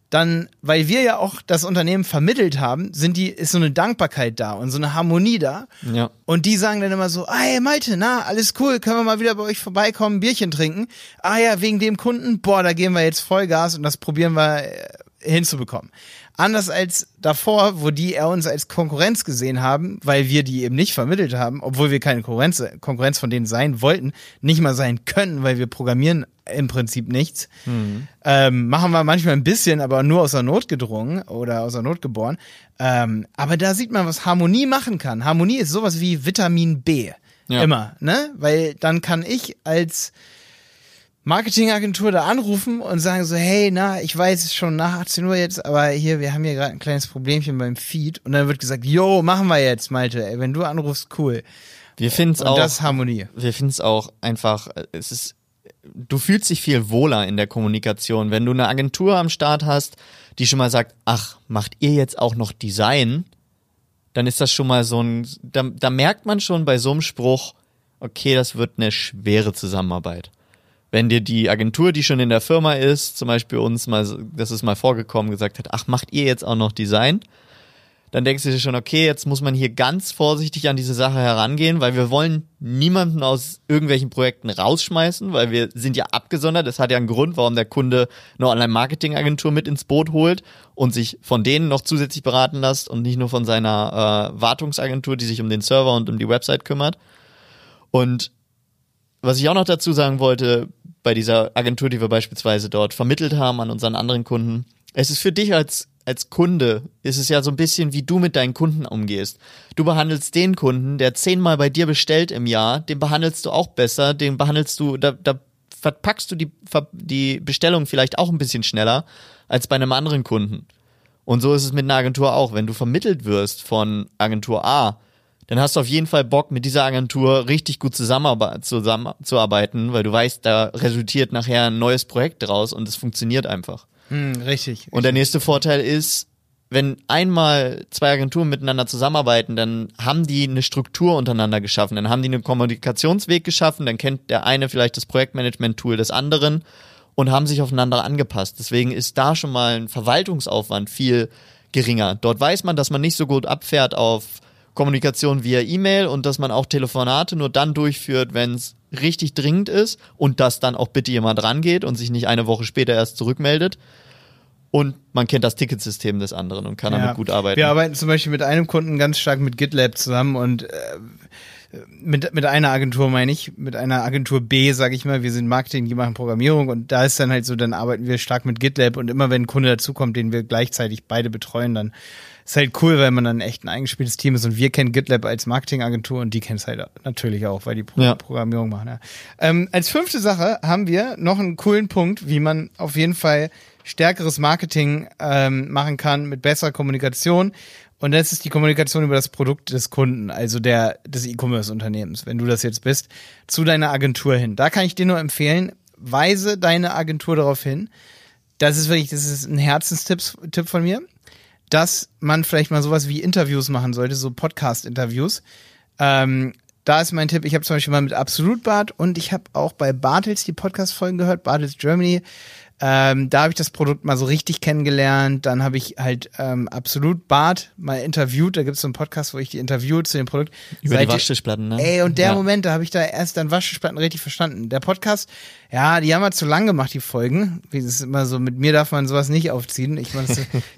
dann, weil wir ja auch das Unternehmen vermittelt haben, sind die, ist so eine Dankbarkeit da und so eine Harmonie da. Ja. Und die sagen dann immer so, hey Malte, na, alles cool, können wir mal wieder bei euch vorbeikommen, ein Bierchen trinken. Ah ja, wegen dem Kunden, boah, da geben wir jetzt Vollgas und das probieren wir äh, hinzubekommen. Anders als davor, wo die eher uns als Konkurrenz gesehen haben, weil wir die eben nicht vermittelt haben, obwohl wir keine Konkurrenz, Konkurrenz von denen sein wollten, nicht mal sein können, weil wir programmieren im Prinzip nichts. Ähm, machen wir manchmal ein bisschen, aber nur aus der Not gedrungen oder aus der Not geboren. Ähm, aber da sieht man, was Harmonie machen kann. Harmonie ist sowas wie Vitamin B. Ja. Immer, ne? Weil dann kann ich als Marketingagentur da anrufen und sagen so, hey, na, ich weiß, es schon nach 18 Uhr jetzt, aber hier, wir haben hier gerade ein kleines Problemchen beim Feed. Und dann wird gesagt, yo, machen wir jetzt, Malte, ey, wenn du anrufst, cool. Wir finden es Und auch. das Harmonie. wir finden es auch einfach, äh, es ist, du fühlst dich viel wohler in der Kommunikation. Wenn du eine Agentur am Start hast, die schon mal sagt, ach, macht ihr jetzt auch noch Design? Dann ist das schon mal so ein, da, da merkt man schon bei so einem Spruch, okay, das wird eine schwere Zusammenarbeit. Wenn dir die Agentur, die schon in der Firma ist, zum Beispiel uns mal, das ist mal vorgekommen, gesagt hat, ach, macht ihr jetzt auch noch Design? dann denkst du dir schon, okay, jetzt muss man hier ganz vorsichtig an diese Sache herangehen, weil wir wollen niemanden aus irgendwelchen Projekten rausschmeißen, weil wir sind ja abgesondert. Das hat ja einen Grund, warum der Kunde eine Online-Marketing-Agentur mit ins Boot holt und sich von denen noch zusätzlich beraten lässt und nicht nur von seiner äh, Wartungsagentur, die sich um den Server und um die Website kümmert. Und was ich auch noch dazu sagen wollte, bei dieser Agentur, die wir beispielsweise dort vermittelt haben an unseren anderen Kunden, es ist für dich als als Kunde ist es ja so ein bisschen, wie du mit deinen Kunden umgehst. Du behandelst den Kunden, der zehnmal bei dir bestellt im Jahr, den behandelst du auch besser, den behandelst du, da, da verpackst du die, die Bestellung vielleicht auch ein bisschen schneller als bei einem anderen Kunden. Und so ist es mit einer Agentur auch. Wenn du vermittelt wirst von Agentur A, dann hast du auf jeden Fall Bock, mit dieser Agentur richtig gut zusammenzuarbeiten, weil du weißt, da resultiert nachher ein neues Projekt draus und es funktioniert einfach. Hm, richtig. Und der nächste Vorteil ist, wenn einmal zwei Agenturen miteinander zusammenarbeiten, dann haben die eine Struktur untereinander geschaffen, dann haben die einen Kommunikationsweg geschaffen, dann kennt der eine vielleicht das Projektmanagement-Tool des anderen und haben sich aufeinander angepasst. Deswegen ist da schon mal ein Verwaltungsaufwand viel geringer. Dort weiß man, dass man nicht so gut abfährt auf Kommunikation via E-Mail und dass man auch Telefonate nur dann durchführt, wenn es richtig dringend ist und dass dann auch bitte jemand rangeht und sich nicht eine Woche später erst zurückmeldet. Und man kennt das Ticketsystem des anderen und kann ja. damit gut arbeiten. Wir arbeiten zum Beispiel mit einem Kunden ganz stark mit GitLab zusammen und äh, mit, mit einer Agentur meine ich, mit einer Agentur B, sage ich mal, wir sind Marketing, die machen Programmierung und da ist dann halt so, dann arbeiten wir stark mit GitLab und immer wenn ein Kunde dazukommt, den wir gleichzeitig beide betreuen, dann ist halt cool, weil man dann echt ein eingespieltes Team ist und wir kennen GitLab als Marketingagentur und die kennen es halt natürlich auch, weil die Pro ja. Programmierung machen. Ja. Ähm, als fünfte Sache haben wir noch einen coolen Punkt, wie man auf jeden Fall stärkeres Marketing ähm, machen kann mit besserer Kommunikation. Und das ist die Kommunikation über das Produkt des Kunden, also der des E-Commerce-Unternehmens, wenn du das jetzt bist, zu deiner Agentur hin. Da kann ich dir nur empfehlen, weise deine Agentur darauf hin. Das ist wirklich, das ist ein Herzenstipp Tipp von mir dass man vielleicht mal sowas wie Interviews machen sollte, so Podcast-Interviews. Ähm, da ist mein Tipp, ich habe zum Beispiel mal mit Absolut Bart und ich habe auch bei Bartels die Podcast-Folgen gehört, Bartels Germany. Ähm, da habe ich das Produkt mal so richtig kennengelernt. Dann habe ich halt ähm, absolut Bart mal interviewt. Da gibt es so einen Podcast, wo ich die interviewe zu dem Produkt. Über Seit die Waschtischplatten, ne? Ey, und der ja. Moment, da habe ich da erst dann Waschtischplatten richtig verstanden. Der Podcast, ja, die haben wir zu lang gemacht, die Folgen. Wie das ist immer so, mit mir darf man sowas nicht aufziehen. Ich meine,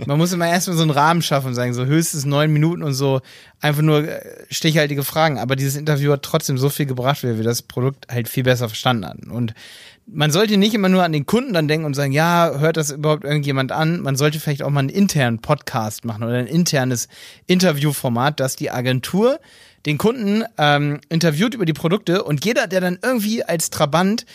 man muss immer erstmal so einen Rahmen schaffen und sagen, so höchstens neun Minuten und so einfach nur äh, stichhaltige Fragen. Aber dieses Interview hat trotzdem so viel gebracht, weil wir das Produkt halt viel besser verstanden hatten. Und man sollte nicht immer nur an den Kunden dann denken und sagen, ja, hört das überhaupt irgendjemand an? Man sollte vielleicht auch mal einen internen Podcast machen oder ein internes Interviewformat, dass die Agentur den Kunden ähm, interviewt über die Produkte und jeder, der dann irgendwie als Trabant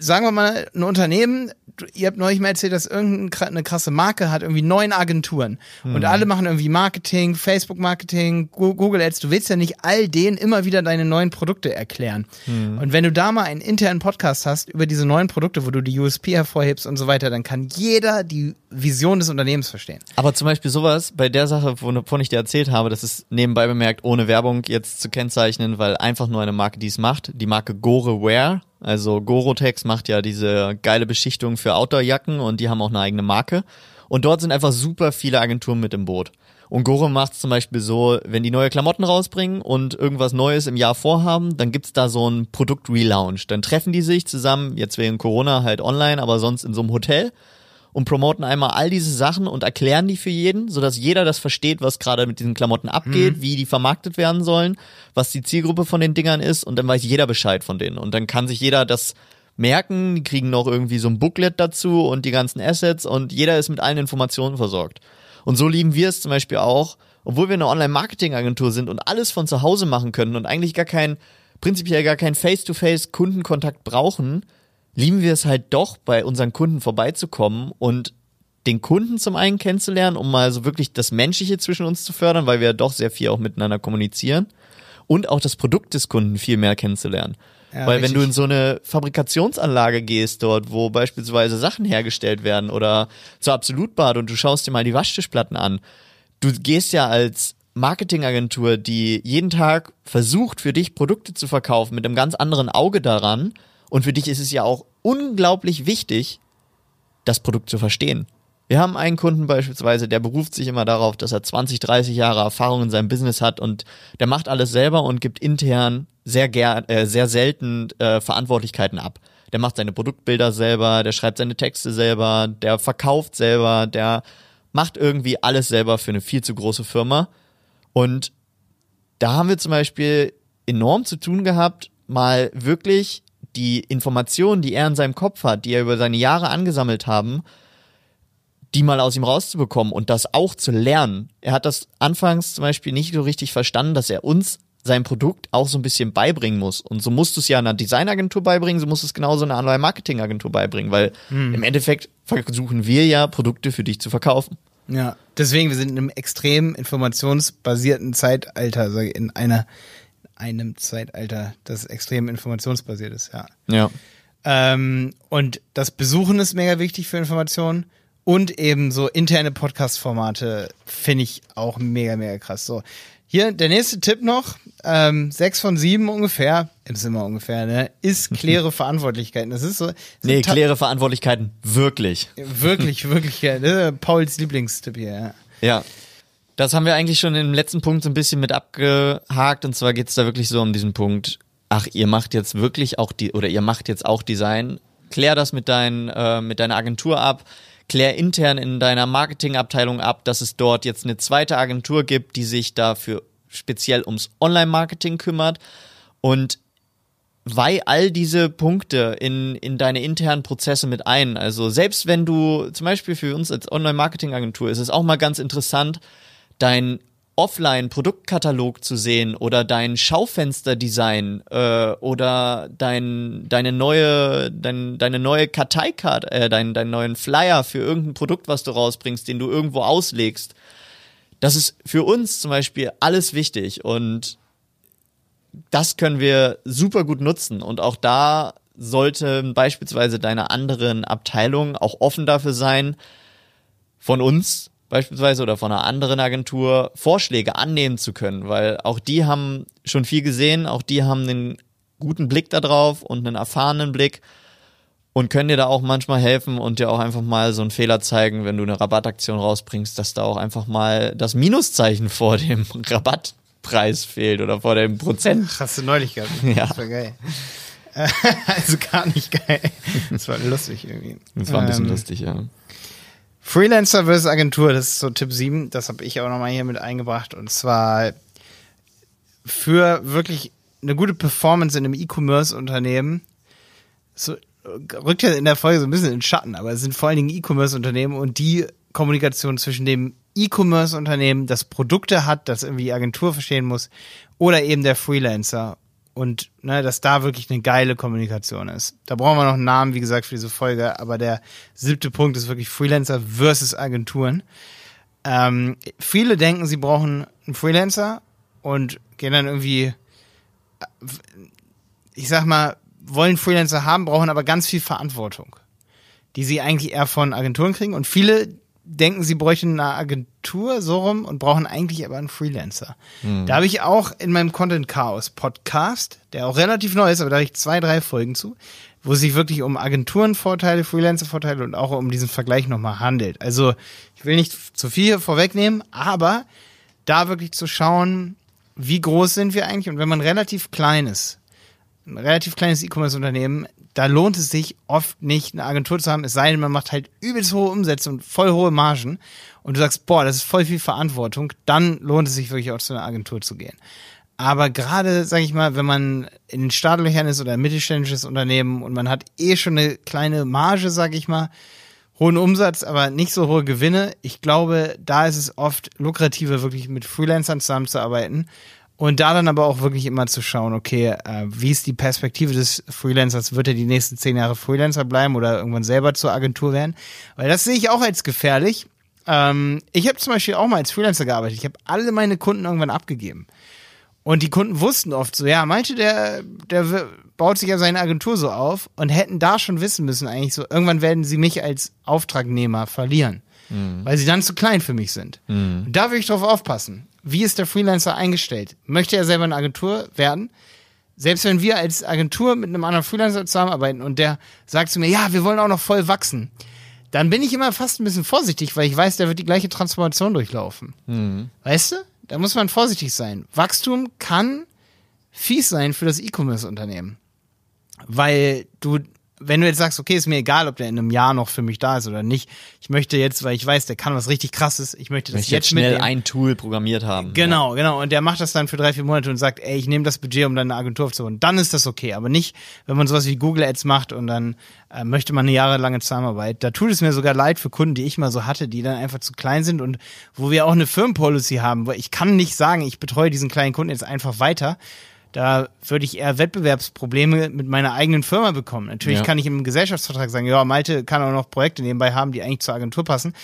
sagen wir mal, ein Unternehmen, ihr habt neulich mal erzählt, dass irgendeine krasse Marke hat irgendwie neun Agenturen mhm. und alle machen irgendwie Marketing, Facebook Marketing, Google Ads. Du willst ja nicht all denen immer wieder deine neuen Produkte erklären. Mhm. Und wenn du da mal einen internen Podcast hast über diese neuen Produkte, wo du die USP hervorhebst und so weiter, dann kann jeder die Vision des Unternehmens verstehen. Aber zum Beispiel sowas bei der Sache, wovon ich dir erzählt habe, das ist nebenbei bemerkt, ohne Werbung jetzt zu kennzeichnen, weil einfach nur eine Marke, die es macht, die Marke Gore Wear also Gorotex macht ja diese geile Beschichtung für Outdoor-Jacken und die haben auch eine eigene Marke. Und dort sind einfach super viele Agenturen mit im Boot. Und Goro macht es zum Beispiel so, wenn die neue Klamotten rausbringen und irgendwas Neues im Jahr vorhaben, dann gibt's da so ein Produkt-Relaunch. Dann treffen die sich zusammen, jetzt wegen Corona halt online, aber sonst in so einem Hotel und promoten einmal all diese Sachen und erklären die für jeden, sodass jeder das versteht, was gerade mit diesen Klamotten abgeht, mhm. wie die vermarktet werden sollen, was die Zielgruppe von den Dingern ist und dann weiß jeder Bescheid von denen und dann kann sich jeder das merken, die kriegen noch irgendwie so ein Booklet dazu und die ganzen Assets und jeder ist mit allen Informationen versorgt. Und so lieben wir es zum Beispiel auch, obwohl wir eine Online-Marketing-Agentur sind und alles von zu Hause machen können und eigentlich gar kein, prinzipiell gar kein Face-to-Face-Kundenkontakt brauchen, lieben wir es halt doch, bei unseren Kunden vorbeizukommen und den Kunden zum einen kennenzulernen, um mal so wirklich das Menschliche zwischen uns zu fördern, weil wir doch sehr viel auch miteinander kommunizieren und auch das Produkt des Kunden viel mehr kennenzulernen. Ja, weil richtig. wenn du in so eine Fabrikationsanlage gehst dort, wo beispielsweise Sachen hergestellt werden oder zur Absolutbad und du schaust dir mal die Waschtischplatten an, du gehst ja als Marketingagentur, die jeden Tag versucht, für dich Produkte zu verkaufen, mit einem ganz anderen Auge daran, und für dich ist es ja auch unglaublich wichtig, das Produkt zu verstehen. Wir haben einen Kunden beispielsweise, der beruft sich immer darauf, dass er 20, 30 Jahre Erfahrung in seinem Business hat und der macht alles selber und gibt intern sehr gern, äh, sehr selten äh, Verantwortlichkeiten ab. Der macht seine Produktbilder selber, der schreibt seine Texte selber, der verkauft selber, der macht irgendwie alles selber für eine viel zu große Firma. Und da haben wir zum Beispiel enorm zu tun gehabt, mal wirklich die Informationen, die er in seinem Kopf hat, die er über seine Jahre angesammelt haben, die mal aus ihm rauszubekommen und das auch zu lernen. Er hat das anfangs zum Beispiel nicht so richtig verstanden, dass er uns sein Produkt auch so ein bisschen beibringen muss. Und so musst du es ja einer Designagentur beibringen, so musst du es genauso einer Online-Marketing-Agentur beibringen, weil Hm. im Endeffekt versuchen wir ja, Produkte für dich zu verkaufen. Ja, deswegen, wir sind in einem extrem informationsbasierten Zeitalter, in einer, in einem Zeitalter, das extrem informationsbasiert ist, ja. Ja. Ähm, und das Besuchen ist mega wichtig für Informationen und eben so interne Podcast-Formate finde ich auch mega, mega krass. So, hier der nächste Tipp noch, ähm, sechs von sieben ungefähr, ist immer ungefähr, ne, ist kläre Verantwortlichkeiten. Das ist so, Nee, so ta- kläre Verantwortlichkeiten. Wirklich. wirklich, wirklich, ja, Pauls Lieblingstipp hier, ja. Ja. Das haben wir eigentlich schon im letzten Punkt so ein bisschen mit abgehakt. Und zwar geht's da wirklich so um diesen Punkt, ach, ihr macht jetzt wirklich auch die, oder ihr macht jetzt auch Design. Klär das mit, dein, äh, mit deiner Agentur ab. Klär intern in deiner Marketingabteilung ab, dass es dort jetzt eine zweite Agentur gibt, die sich dafür speziell ums Online-Marketing kümmert. Und weih all diese Punkte in, in deine internen Prozesse mit ein. Also selbst wenn du, zum Beispiel für uns als Online-Marketing-Agentur ist es auch mal ganz interessant, dein Offline-Produktkatalog zu sehen oder dein Schaufensterdesign äh, oder dein, deine neue, dein, deine neue Karteikarte, äh, dein, deinen neuen Flyer für irgendein Produkt, was du rausbringst, den du irgendwo auslegst. Das ist für uns zum Beispiel alles wichtig und das können wir super gut nutzen. Und auch da sollte beispielsweise deine anderen Abteilungen auch offen dafür sein, von uns beispielsweise oder von einer anderen Agentur Vorschläge annehmen zu können, weil auch die haben schon viel gesehen, auch die haben einen guten Blick darauf und einen erfahrenen Blick und können dir da auch manchmal helfen und dir auch einfach mal so einen Fehler zeigen, wenn du eine Rabattaktion rausbringst, dass da auch einfach mal das Minuszeichen vor dem Rabattpreis fehlt oder vor dem Prozent. Hast du neulich gehabt. Ja. Das war geil. Also gar nicht geil. Das war lustig irgendwie. Das war ein bisschen Ähm, lustig, ja. Freelancer versus Agentur, das ist so Tipp 7, das habe ich auch nochmal hier mit eingebracht. Und zwar für wirklich eine gute Performance in einem E-Commerce-Unternehmen, so, rückt ja in der Folge so ein bisschen in den Schatten, aber es sind vor allen Dingen E-Commerce-Unternehmen und die Kommunikation zwischen dem E-Commerce-Unternehmen, das Produkte hat, das irgendwie die Agentur verstehen muss, oder eben der Freelancer. Und ne, dass da wirklich eine geile Kommunikation ist. Da brauchen wir noch einen Namen, wie gesagt, für diese Folge, aber der siebte Punkt ist wirklich Freelancer versus Agenturen. Ähm, viele denken, sie brauchen einen Freelancer und gehen dann irgendwie, ich sag mal, wollen Freelancer haben, brauchen aber ganz viel Verantwortung, die sie eigentlich eher von Agenturen kriegen. Und viele denken, sie bräuchten eine Agentur so rum und brauchen eigentlich aber einen Freelancer. Da habe ich auch in meinem Content Chaos Podcast, der auch relativ neu ist, aber da habe ich zwei, drei Folgen zu, wo es sich wirklich um Agenturenvorteile, Freelancer-Vorteile und auch um diesen Vergleich nochmal handelt. Also ich will nicht zu viel vorwegnehmen, aber da wirklich zu schauen, wie groß sind wir eigentlich und wenn man relativ klein ist, ein relativ kleines E-Commerce-Unternehmen, da lohnt es sich oft nicht, eine Agentur zu haben, es sei denn, man macht halt übelst hohe Umsätze und voll hohe Margen und du sagst, boah, das ist voll viel Verantwortung, dann lohnt es sich wirklich auch zu einer Agentur zu gehen. Aber gerade, sag ich mal, wenn man in den Startlöchern ist oder ein mittelständisches Unternehmen und man hat eh schon eine kleine Marge, sag ich mal, hohen Umsatz, aber nicht so hohe Gewinne. Ich glaube, da ist es oft lukrativer, wirklich mit Freelancern zusammenzuarbeiten und da dann aber auch wirklich immer zu schauen, okay, äh, wie ist die Perspektive des Freelancers? Wird er die nächsten zehn Jahre Freelancer bleiben oder irgendwann selber zur Agentur werden? Weil das sehe ich auch als gefährlich. Ähm, ich habe zum Beispiel auch mal als Freelancer gearbeitet. Ich habe alle meine Kunden irgendwann abgegeben. Und die Kunden wussten oft so, ja, manche, der, der baut sich ja seine Agentur so auf und hätten da schon wissen müssen, eigentlich so, irgendwann werden sie mich als Auftragnehmer verlieren, weil sie dann zu klein für mich sind. Und da will ich drauf aufpassen. Wie ist der Freelancer eingestellt? Möchte er selber eine Agentur werden? Selbst wenn wir als Agentur mit einem anderen Freelancer zusammenarbeiten und der sagt zu mir, ja, wir wollen auch noch voll wachsen, dann bin ich immer fast ein bisschen vorsichtig, weil ich weiß, der wird die gleiche Transformation durchlaufen. Weißt du? Da muss man vorsichtig sein. Wachstum kann fies sein für das E-Commerce-Unternehmen. Weil du wenn du jetzt sagst, okay, ist mir egal, ob der in einem Jahr noch für mich da ist oder nicht. Ich möchte jetzt, weil ich weiß, der kann was richtig krasses, ich möchte das Ich jetzt schnell mitnehmen. ein Tool programmiert haben. Genau, genau. Und der macht das dann für drei, vier Monate und sagt, ey, ich nehme das Budget, um dann eine Agentur aufzubauen. Dann ist das okay. Aber nicht, wenn man sowas wie Google Ads macht und dann äh, möchte man eine jahrelange Zusammenarbeit. Da tut es mir sogar leid für Kunden, die ich mal so hatte, die dann einfach zu klein sind und wo wir auch eine Firmenpolicy haben. Weil ich kann nicht sagen, ich betreue diesen kleinen Kunden jetzt einfach weiter. Da würde ich eher Wettbewerbsprobleme mit meiner eigenen Firma bekommen. Natürlich Ja. kann ich im Gesellschaftsvertrag sagen, ja, Malte kann auch noch Projekte nebenbei haben, die eigentlich zur Agentur passen.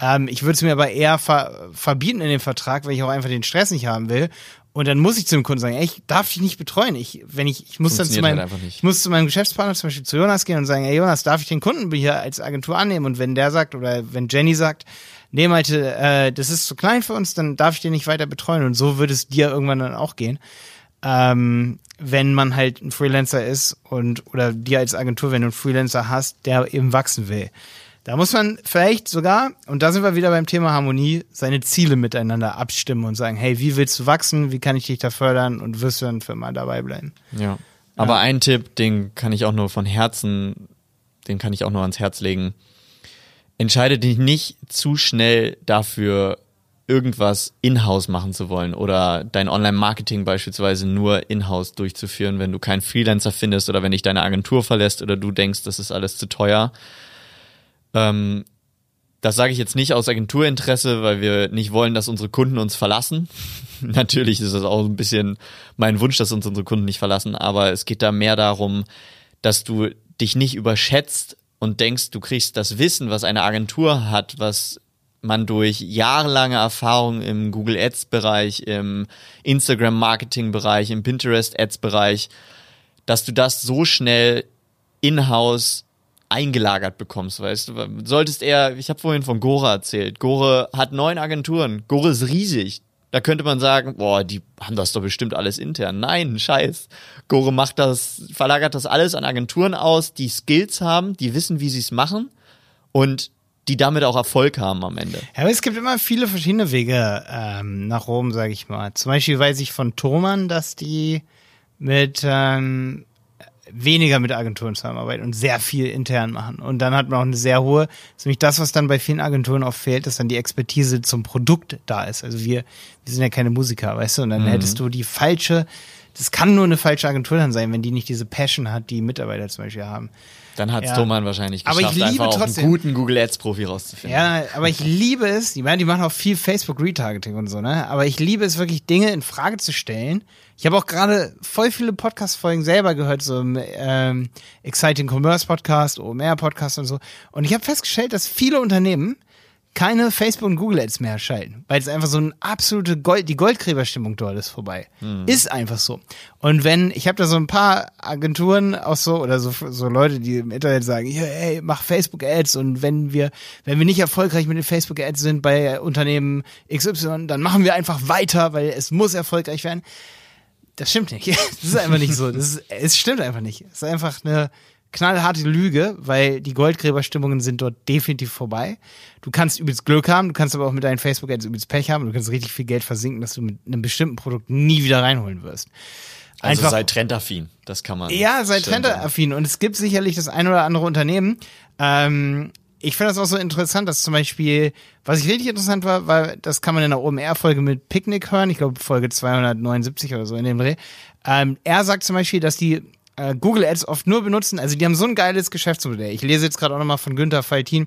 Ähm, ich würde es mir aber eher ver verbieten in dem Vertrag, weil ich auch einfach den Stress nicht haben will. Und dann muss ich zu dem Kunden sagen, ey, ich darf dich nicht betreuen. Ich, wenn ich, ich muss dann zu meinem, halt ich muss zu meinem Geschäftspartner, zum Beispiel zu Jonas gehen und sagen, ey Jonas, darf ich den Kunden hier als Agentur annehmen? Und wenn der sagt oder wenn Jenny sagt, nee Malte, äh, das ist zu klein für uns, dann darf ich den nicht weiter betreuen. Und so würde es dir irgendwann dann auch gehen ähm, wenn man halt ein Freelancer ist und oder dir als Agentur, wenn du einen Freelancer hast, der eben wachsen will. Da muss man vielleicht sogar, und da sind wir wieder beim Thema Harmonie, seine Ziele miteinander abstimmen und sagen, hey, wie willst du wachsen, wie kann ich dich da fördern und wirst du dann für immer dabei bleiben. Ja. Aber ein Tipp, den kann ich auch nur von Herzen, den kann ich auch nur ans Herz legen. Entscheide dich nicht zu schnell dafür, irgendwas in-house machen zu wollen oder dein Online-Marketing beispielsweise nur in-house durchzuführen, wenn du keinen Freelancer findest oder wenn dich deine Agentur verlässt oder du denkst, das ist alles zu teuer. Ähm, das sage ich jetzt nicht aus Agenturinteresse, weil wir nicht wollen, dass unsere Kunden uns verlassen. Natürlich ist es auch ein bisschen mein Wunsch, dass uns unsere Kunden nicht verlassen, aber es geht da mehr darum, dass du dich nicht überschätzt und denkst, du kriegst das Wissen, was eine Agentur hat, was man durch jahrelange Erfahrung im Google Ads Bereich, im Instagram Marketing Bereich, im Pinterest Ads Bereich, dass du das so schnell in-house eingelagert bekommst, weißt du. Solltest eher, ich habe vorhin von Gore erzählt. Gore hat neun Agenturen. Gore ist riesig. Da könnte man sagen, boah, die haben das doch bestimmt alles intern. Nein, scheiß. Gore macht das, verlagert das alles an Agenturen aus, die Skills haben, die wissen, wie sie es machen und die damit auch Erfolg haben am Ende. Ja, aber es gibt immer viele verschiedene Wege ähm, nach Rom, sage ich mal. Zum Beispiel weiß ich von Thomann, dass die mit ähm, weniger mit Agenturen zusammenarbeiten und sehr viel intern machen. Und dann hat man auch eine sehr hohe, ist nämlich das, was dann bei vielen Agenturen oft fehlt, dass dann die Expertise zum Produkt da ist. Also wir, wir sind ja keine Musiker, weißt du, und dann hättest du die falsche, das kann nur eine falsche Agentur dann sein, wenn die nicht diese Passion hat, die Mitarbeiter zum Beispiel haben. Dann hat's Ja. Thomann wahrscheinlich Aber ich geschafft, liebe einfach trotzdem- einen guten Google Ads Profi rauszufinden. Ja, aber ich liebe es, die, meine, die machen auch viel Facebook-Retargeting und so, ne? Aber ich liebe es wirklich, Dinge in Frage zu stellen. Ich habe auch gerade voll viele Podcast-Folgen selber gehört, so im ähm, Exciting Commerce Podcast, OMR Podcast und so. Und ich habe festgestellt, dass viele Unternehmen keine Facebook und Google Ads mehr schalten, weil es einfach so eine absolute Gold, die Goldgräberstimmung dort ist vorbei. Ist einfach so. Und wenn, ich habe da so ein paar Agenturen auch so oder so, so Leute, die im Internet sagen, ja, ey, mach Facebook Ads und wenn wir, wenn wir nicht erfolgreich mit den Facebook Ads sind bei Unternehmen XY, dann machen wir einfach weiter, weil es muss erfolgreich werden. Das stimmt nicht. Das ist einfach nicht so. Das ist, es stimmt einfach nicht. Es ist einfach eine knallharte Lüge, weil die Goldgräberstimmungen sind dort definitiv vorbei. Du kannst übelst Glück haben, du kannst aber auch mit deinen Facebook-Ads übelst Pech haben, du kannst richtig viel Geld versinken, dass du mit einem bestimmten Produkt nie wieder reinholen wirst. Also Einfach- sei trendaffin, das kann man. ja, seid stimmt. trentaffin. Und es gibt sicherlich das ein oder andere Unternehmen. Ähm, ich finde das auch so interessant, dass zum Beispiel, was ich richtig interessant war, weil das kann man in der OMR-Folge mit Picknick hören, ich glaube Folge 279 oder so in dem Dreh. Ähm, er sagt zum Beispiel, dass die äh, Google Ads oft nur benutzen, also die haben so ein geiles Geschäftsmodell. Ich lese jetzt gerade auch nochmal von Günther Faltin,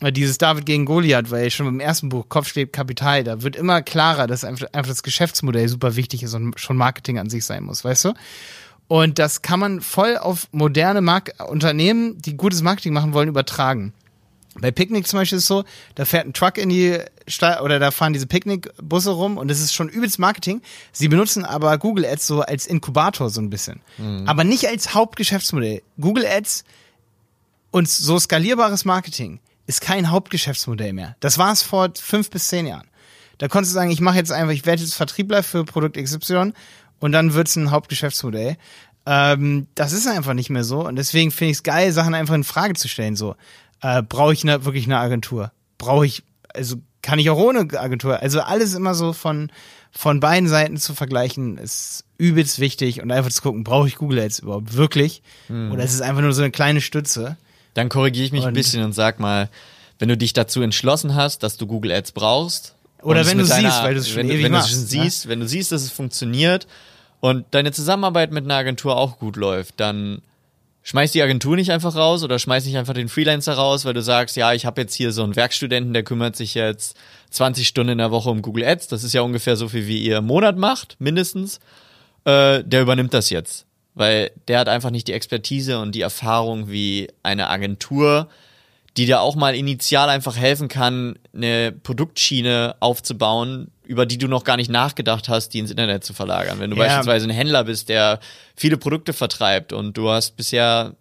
äh, dieses David gegen Goliath, weil schon im ersten Buch Kopf steht Kapital, da wird immer klarer, dass einfach, einfach das Geschäftsmodell super wichtig ist und schon Marketing an sich sein muss, weißt du? Und das kann man voll auf moderne Mark Unternehmen, die gutes Marketing machen wollen, übertragen. Bei Picknick zum Beispiel ist es so, da fährt ein Truck in die Stadt oder da fahren diese Picknickbusse rum und das ist schon übelst Marketing. Sie benutzen aber Google Ads so als Inkubator so ein bisschen. Aber nicht als Hauptgeschäftsmodell. Google Ads und so skalierbares Marketing ist kein Hauptgeschäftsmodell mehr. Das war es vor fünf bis zehn Jahren. Da konntest du sagen, ich mache jetzt einfach, ich werde jetzt Vertriebler für Produkt XY und dann wird's ein Hauptgeschäftsmodell. Ähm, das ist einfach nicht mehr so und deswegen finde ich es geil, Sachen einfach in Frage zu stellen. So, äh, brauche ich ne, wirklich eine Agentur? Brauche ich, also kann ich auch ohne Agentur. Also alles immer so von, von beiden Seiten zu vergleichen, ist übelst wichtig und einfach zu gucken, brauche ich Google Ads überhaupt wirklich? Mhm. Oder ist es einfach nur so eine kleine Stütze? Dann korrigiere ich mich und ein bisschen und sag mal, wenn du dich dazu entschlossen hast, dass du Google Ads brauchst. Oder wenn du deiner, siehst, weil du es schon wenn, ewig wenn machst. Wenn du es siehst, wenn du siehst, dass es funktioniert und deine Zusammenarbeit mit einer Agentur auch gut läuft, dann schmeiß die Agentur nicht einfach raus oder schmeiß nicht einfach den Freelancer raus, weil du sagst, ja, ich habe jetzt hier so einen Werkstudenten, der kümmert sich jetzt 20 Stunden in der Woche um Google Ads. Das ist ja ungefähr so viel, wie ihr im Monat macht, mindestens. Äh, der übernimmt das jetzt, weil der hat einfach nicht die Expertise und die Erfahrung wie eine Agentur, die dir auch mal initial einfach helfen kann, eine Produktschiene aufzubauen, über die du noch gar nicht nachgedacht hast, die ins Internet zu verlagern. Wenn du ja. beispielsweise ein Händler bist, der viele Produkte vertreibt und du hast bisher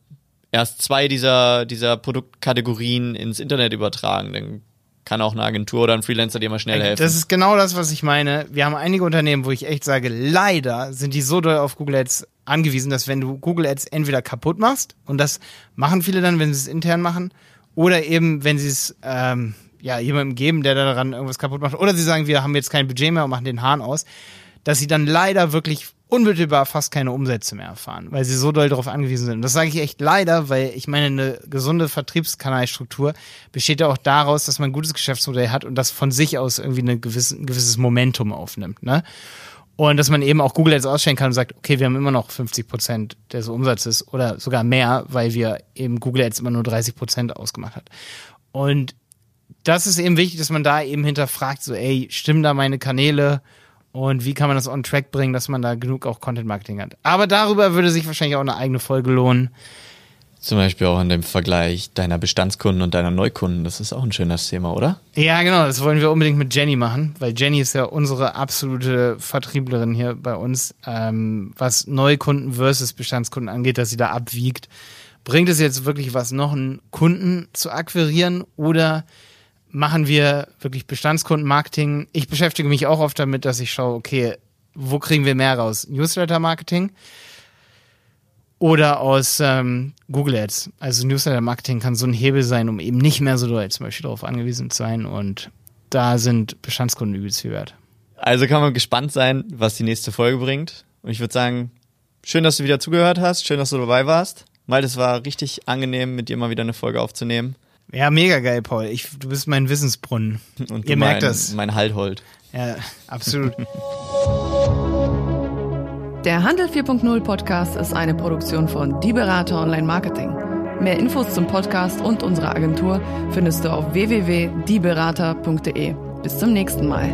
erst zwei dieser, dieser Produktkategorien ins Internet übertragen, dann kann auch eine Agentur oder ein Freelancer dir mal schnell helfen. Das ist genau das, was ich meine. Wir haben einige Unternehmen, wo ich echt sage, leider sind die so doll auf Google Ads angewiesen, dass wenn du Google Ads entweder kaputt machst, und das machen viele dann, wenn sie es intern machen, oder eben, wenn sie es ähm, ja, jemandem geben, der daran irgendwas kaputt macht. Oder sie sagen, wir haben jetzt kein Budget mehr und machen den Hahn aus. Dass sie dann leider wirklich unmittelbar fast keine Umsätze mehr erfahren, weil sie so doll darauf angewiesen sind. Und das sage ich echt leider, weil ich meine, eine gesunde Vertriebskanalstruktur besteht ja auch daraus, dass man ein gutes Geschäftsmodell hat und das von sich aus irgendwie eine gewisse, ein gewisses Momentum aufnimmt. Ne? Und dass man eben auch Google Ads ausstellen kann und sagt, okay, wir haben immer noch 50 Prozent des Umsatzes oder sogar mehr, weil wir eben Google Ads immer nur 30 Prozent ausgemacht hat. Und das ist eben wichtig, dass man da eben hinterfragt, so, ey, stimmen da meine Kanäle? Und wie kann man das on track bringen, dass man da genug auch Content Marketing hat? Aber darüber würde sich wahrscheinlich auch eine eigene Folge lohnen. Zum Beispiel auch in dem Vergleich deiner Bestandskunden und deiner Neukunden. Das ist auch ein schönes Thema, oder? Ja, genau. Das wollen wir unbedingt mit Jenny machen, weil Jenny ist ja unsere absolute Vertrieblerin hier bei uns, ähm, was Neukunden versus Bestandskunden angeht, dass sie da abwiegt. Bringt es jetzt wirklich was, noch einen Kunden zu akquirieren oder machen wir wirklich Bestandskundenmarketing? Ich beschäftige mich auch oft damit, dass ich schaue, okay, wo kriegen wir mehr raus? Newsletter-Marketing? oder aus ähm, Google Ads. Also Newsletter Marketing kann so ein Hebel sein, um eben nicht mehr so doll zum Beispiel darauf angewiesen zu sein. Und da sind Bestandskunden übelst viel wert. Also kann man gespannt sein, was die nächste Folge bringt. Und ich würde sagen, schön, dass du wieder zugehört hast. Schön, dass du dabei warst. Mal, es war richtig angenehm, mit dir mal wieder eine Folge aufzunehmen. Ja, mega geil, Paul. Ich, du bist mein Wissensbrunnen. Und Ihr merkt mein, das. Mein Halthold. Ja, absolut. Der Handel 4.0 Podcast ist eine Produktion von Die Berater Online Marketing. Mehr Infos zum Podcast und unserer Agentur findest du auf www.dieberater.de. Bis zum nächsten Mal.